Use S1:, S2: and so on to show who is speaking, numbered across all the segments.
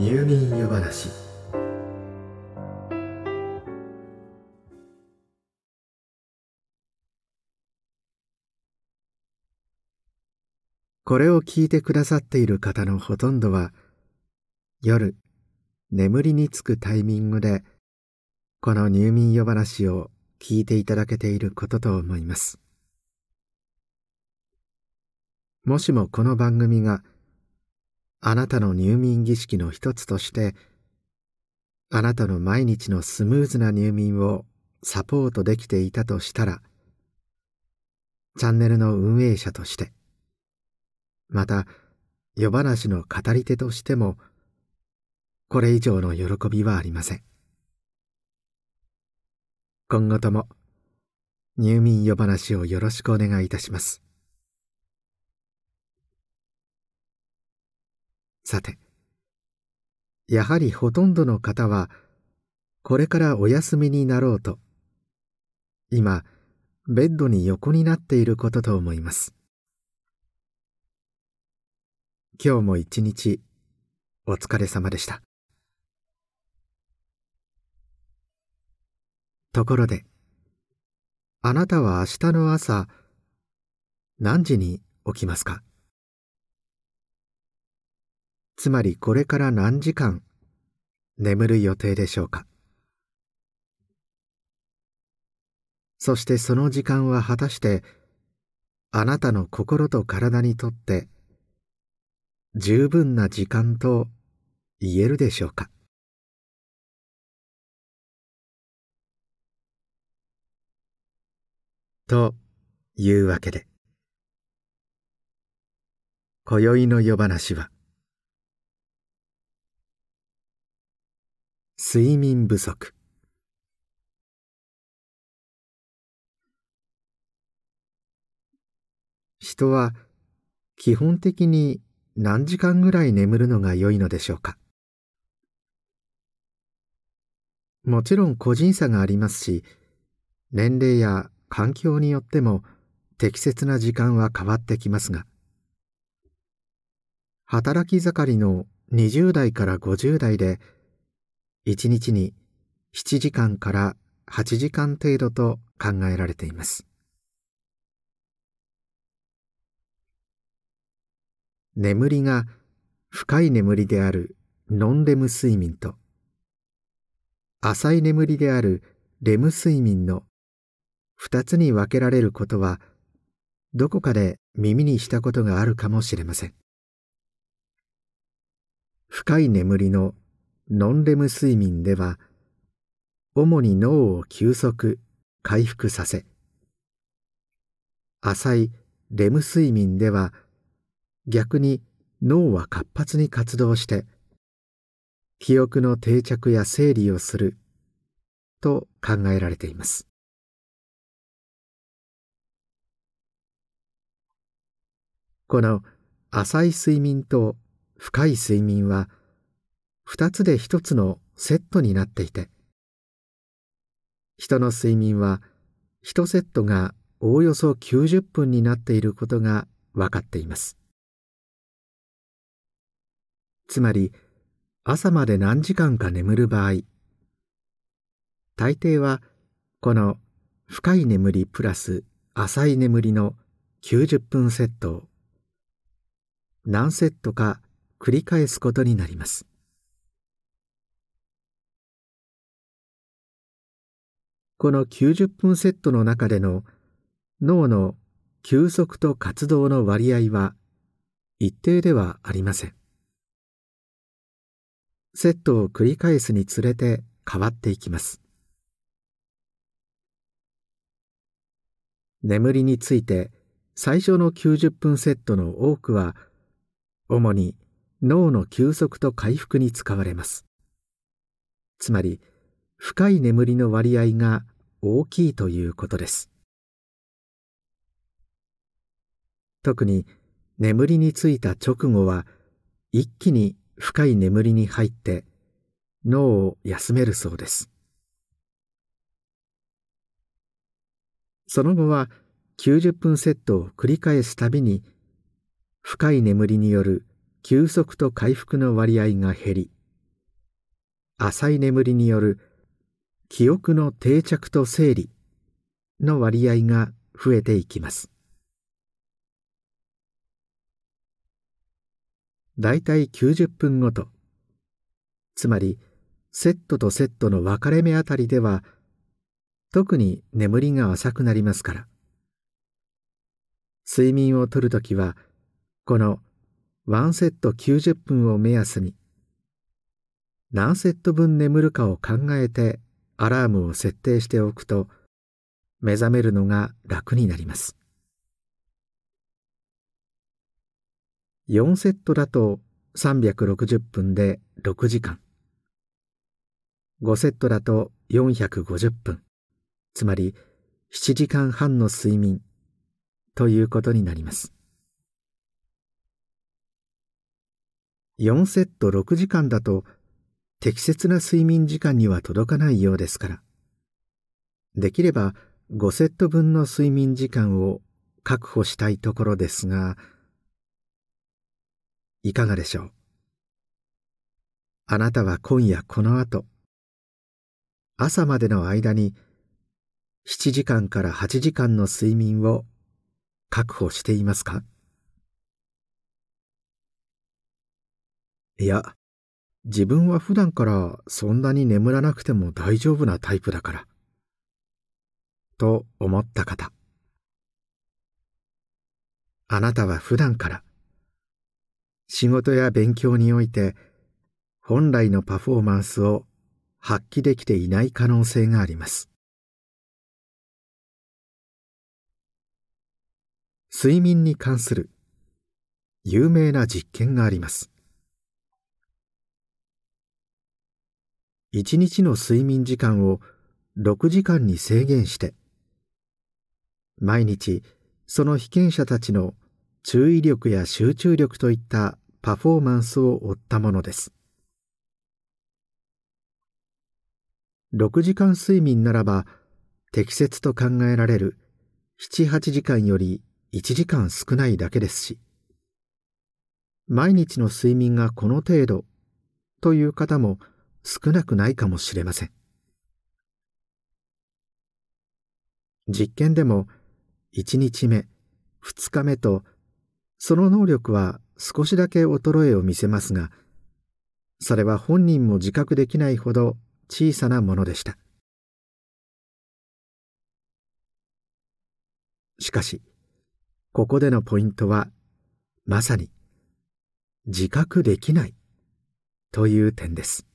S1: 入眠湯話。これを聞いてくださっている方のほとんどは夜眠りにつくタイミングでこの入眠夜話を聞いていただけていることと思います。もしもこの番組があなたの入眠儀式の一つとしてあなたの毎日のスムーズな入眠をサポートできていたとしたらチャンネルの運営者としてまた夜話の語り手としてもこれ以上の喜びはありません。今後とも入眠夜話をよろしくお願いいたします。さてやはりほとんどの方はこれからお休みになろうと今ベッドに横になっていることと思います。今日も一日お疲れ様でした。ところであなたは明日の朝何時に起きますか？つまりこれから何時間眠る予定でしょうか？そしてその時間は果たしてあなたの心と体にとって十分な時間と言えるでしょうか？というわけで今宵の夜話は睡眠不足。人は基本的に何時間ぐらい眠るのが良いのでしょうか？もちろん個人差がありますし年齢や環境によっても適切な時間は変わってきますが働き盛りの20代から50代で1日に7時間から8時間程度と考えられています。眠りが深い眠りであるノンレム睡眠と浅い眠りであるレム睡眠の2つに分けられることはどこかで耳にしたことがあるかもしれません。深い眠りのノンレム睡眠では主に脳を休息回復させ浅いレム睡眠では逆に脳は活発に活動して記憶の定着や整理をすると考えられています。この浅い睡眠と深い睡眠は二つで一つのセットになっていて人の睡眠は一セットがおおよそ90分になっていることが分かっています。つまり朝まで何時間か眠る場合大抵はこの深い眠りプラス浅い眠りの90分セットを何セットか繰り返すことになります。この90分セットの中での脳の休息と活動の割合は一定ではありません。セットを繰り返すにつれて変わっていきます。眠りについて最初の90分セットの多くは主に脳の休息と回復に使われます。つまり深い眠りの割合が大きいということです。特に眠りについた直後は一気に深い眠りに入って脳を休めるそうです。その後は90分セットを繰り返すたびに深い眠りによる休息と回復の割合が減り浅い眠りによる記憶の定着と整理の割合が増えていきます。だいたい90分ごと。つまりセットとセットの分かれ目あたりでは特に眠りが浅くなりますから。睡眠をとるときはこの1セット90分を目安に何セット分眠るかを考えてアラームを設定しておくと目覚めるのが楽になります。4セットだと360分で6時間。5セットだと450分。つまり7時間半の睡眠ということになります。4セット6時間だと適切な睡眠時間には届かないようですから。できれば5セット分の睡眠時間を確保したいところですがいかがでしょう？あなたは今夜この後朝までの間に7時間から8時間の睡眠を確保していますか？いや、自分は普段からそんなに眠らなくても大丈夫なタイプだから。と思った方。あなたは普段から仕事や勉強において本来のパフォーマンスを発揮できていない可能性があります睡眠に関する有名な実験があります一日の睡眠時間を6時間に制限して毎日その被験者たちの注意力や集中力といったパフォーマンスを追ったものです。6時間睡眠ならば適切と考えられる78時間より1時間少ないだけですし毎日の睡眠がこの程度という方も少なくないかもしれません。実験でも1日目2日目とその能力は少しだけ衰えを見せますがそれは本人も自覚できないほど小さなものでした。しかしここでのポイントはまさに自覚できないという点です。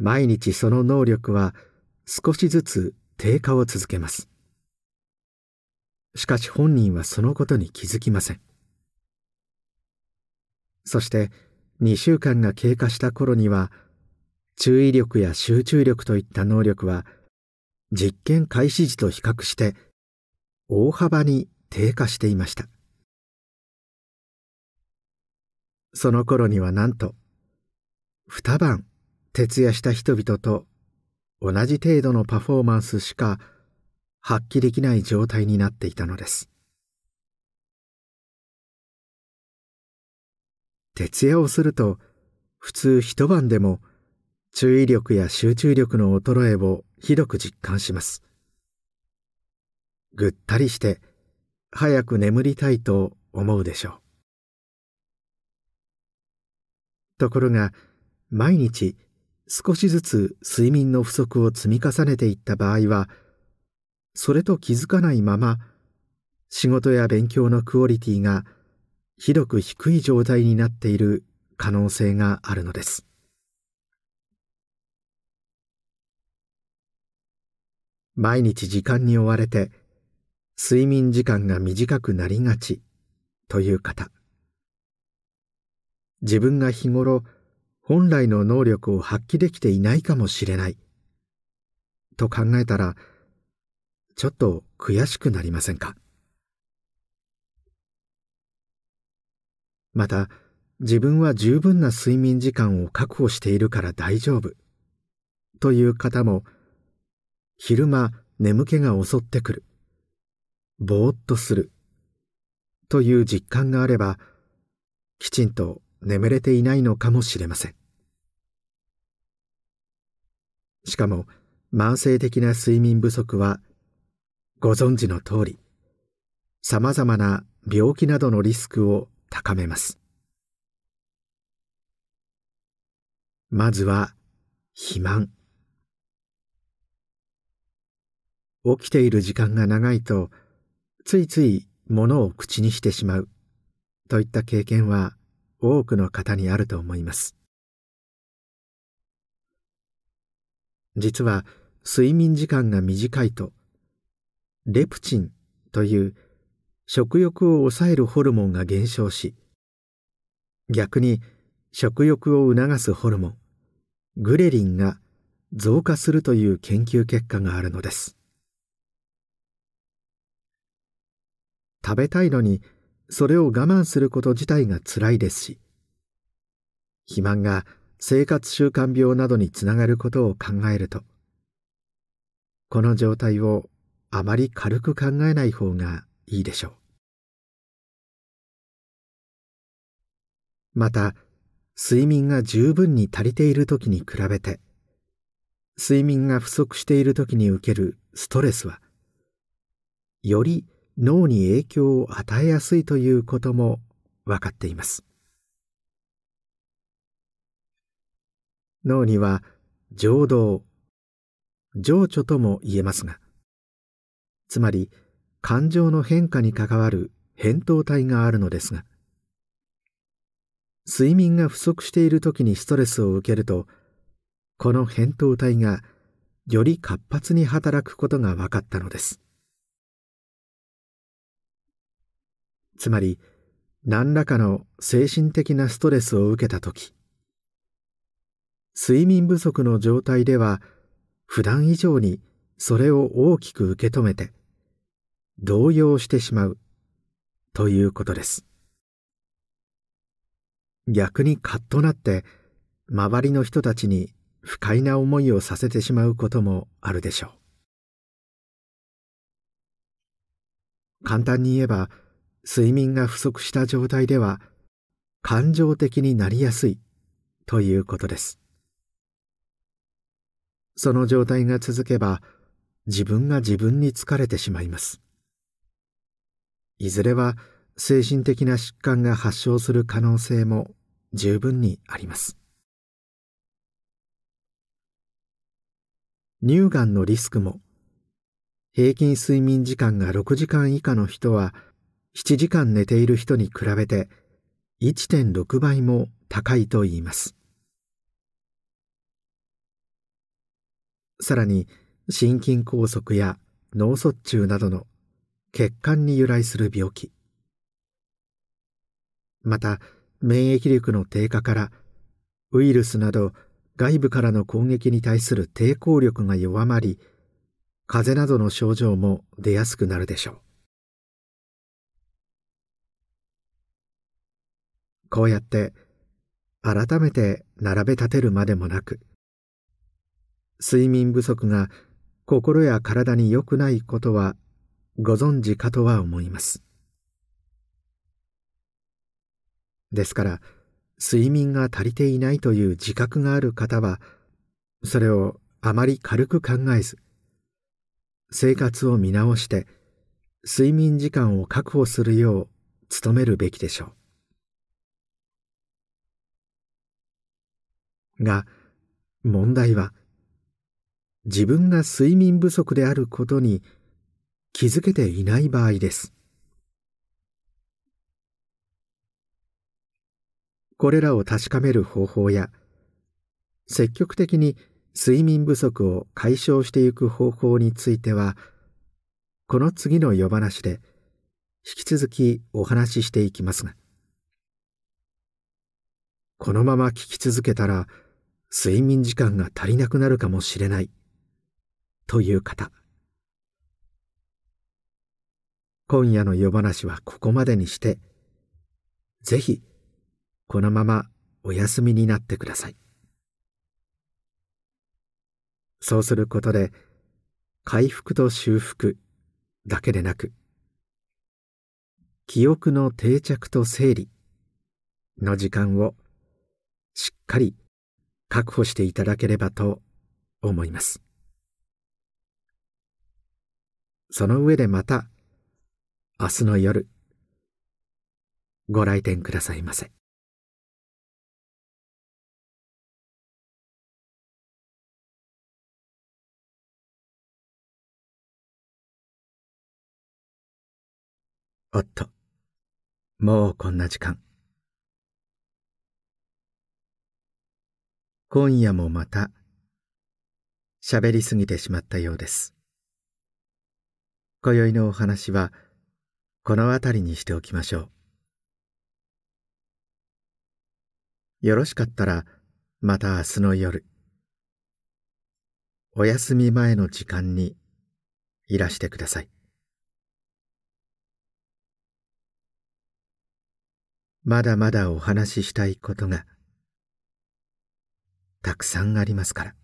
S1: 毎日その能力は少しずつ低下を続けます。しかし本人はそのことに気づきません。そして2週間が経過した頃には注意力や集中力といった能力は実験開始時と比較して大幅に低下していました。その頃にはなんと二晩徹夜した人々と同じ程度のパフォーマンスしか発揮できない状態になっていたのです。徹夜をすると普通一晩でも注意力や集中力の衰えをひどく実感します。ぐったりして早く眠りたいと思うでしょう。ところが毎日少しずつ睡眠の不足を積み重ねていった場合はそれと気づかないまま仕事や勉強のクオリティがひどく低い状態になっている可能性があるのです。毎日時間に追われて睡眠時間が短くなりがちという方。自分が日頃本来の能力を発揮できていないかもしれない。と考えたらちょっと悔しくなりませんか？また自分は十分な睡眠時間を確保しているから大丈夫。という方も昼間眠気が襲ってくる。ぼーっとする。という実感があればきちんと眠れていないのかもしれません。しかも慢性的な睡眠不足はご存知の通りさまざまな病気などのリスクを高めます。まずは肥満。起きている時間が長いとついつい物を口にしてしまうといった経験は多くの方にあると思います。実は睡眠時間が短いとレプチンという食欲を抑えるホルモンが減少し逆に食欲を促すホルモングレリンが増加するという研究結果があるのです。食べたいのにそれを我慢すること自体が辛いですし肥満が生活習慣病などにつながることを考えるとこの状態をあまり軽く考えない方がいいでしょう。また睡眠が十分に足りている時に比べて睡眠が不足している時に受けるストレスはより脳に影響を与えやすいということも分かっています。脳には情動。情緒とも言えますがつまり感情の変化に関わる扁桃体があるのですが睡眠が不足している時にストレスを受けるとこの扁桃体がより活発に働くことが分かったのです。つまり何らかの精神的なストレスを受けた時睡眠不足の状態では普段以上にそれを大きく受け止めて動揺してしまうということです。逆にカッとなって周りの人たちに不快な思いをさせてしまうこともあるでしょう。簡単に言えば睡眠が不足した状態では感情的になりやすいということです。その状態が続けば自分が自分に疲れてしまいます。いずれは精神的な疾患が発症する可能性も十分にあります。乳がんのリスクも平均睡眠時間が6時間以下の人は7時間寝ている人に比べて1.6倍も高いといいます。さらに心筋梗塞や脳卒中などの血管に由来する病気。また免疫力の低下からウイルスなど外部からの攻撃に対する抵抗力が弱まり風邪などの症状も出やすくなるでしょう。こうやって改めて並べ立てるまでもなく睡眠不足が心や体に良くないことはご存知かとは思います。ですから睡眠が足りていないという自覚がある方はそれをあまり軽く考えず生活を見直して睡眠時間を確保するよう努めるべきでしょう。が問題は自分が睡眠不足であることに気づけていない場合です。これらを確かめる方法や積極的に睡眠不足を解消していく方法についてはこの次の夜話で引き続きお話ししていきますがこのまま聞き続けたら睡眠時間が足りなくなるかもしれない。という方。今夜の夜話はここまでにしてぜひこのままお休みになってください。そうすることで回復と修復だけでなく記憶の定着と整理の時間をしっかり確保していただければと思います。その上でまた明日の夜ご来店くださいませ。おっともうこんな時間。今夜もまた喋りすぎてしまったようです。今宵のお話はこの辺りにしておきましょう。よろしかったらまた明日の夜お休み前の時間にいらしてください。まだまだお話ししたいことがたくさんありますから。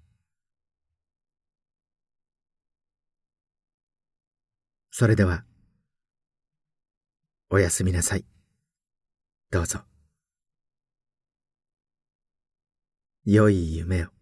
S1: それではおやすみなさい。どうぞ。良い夢を。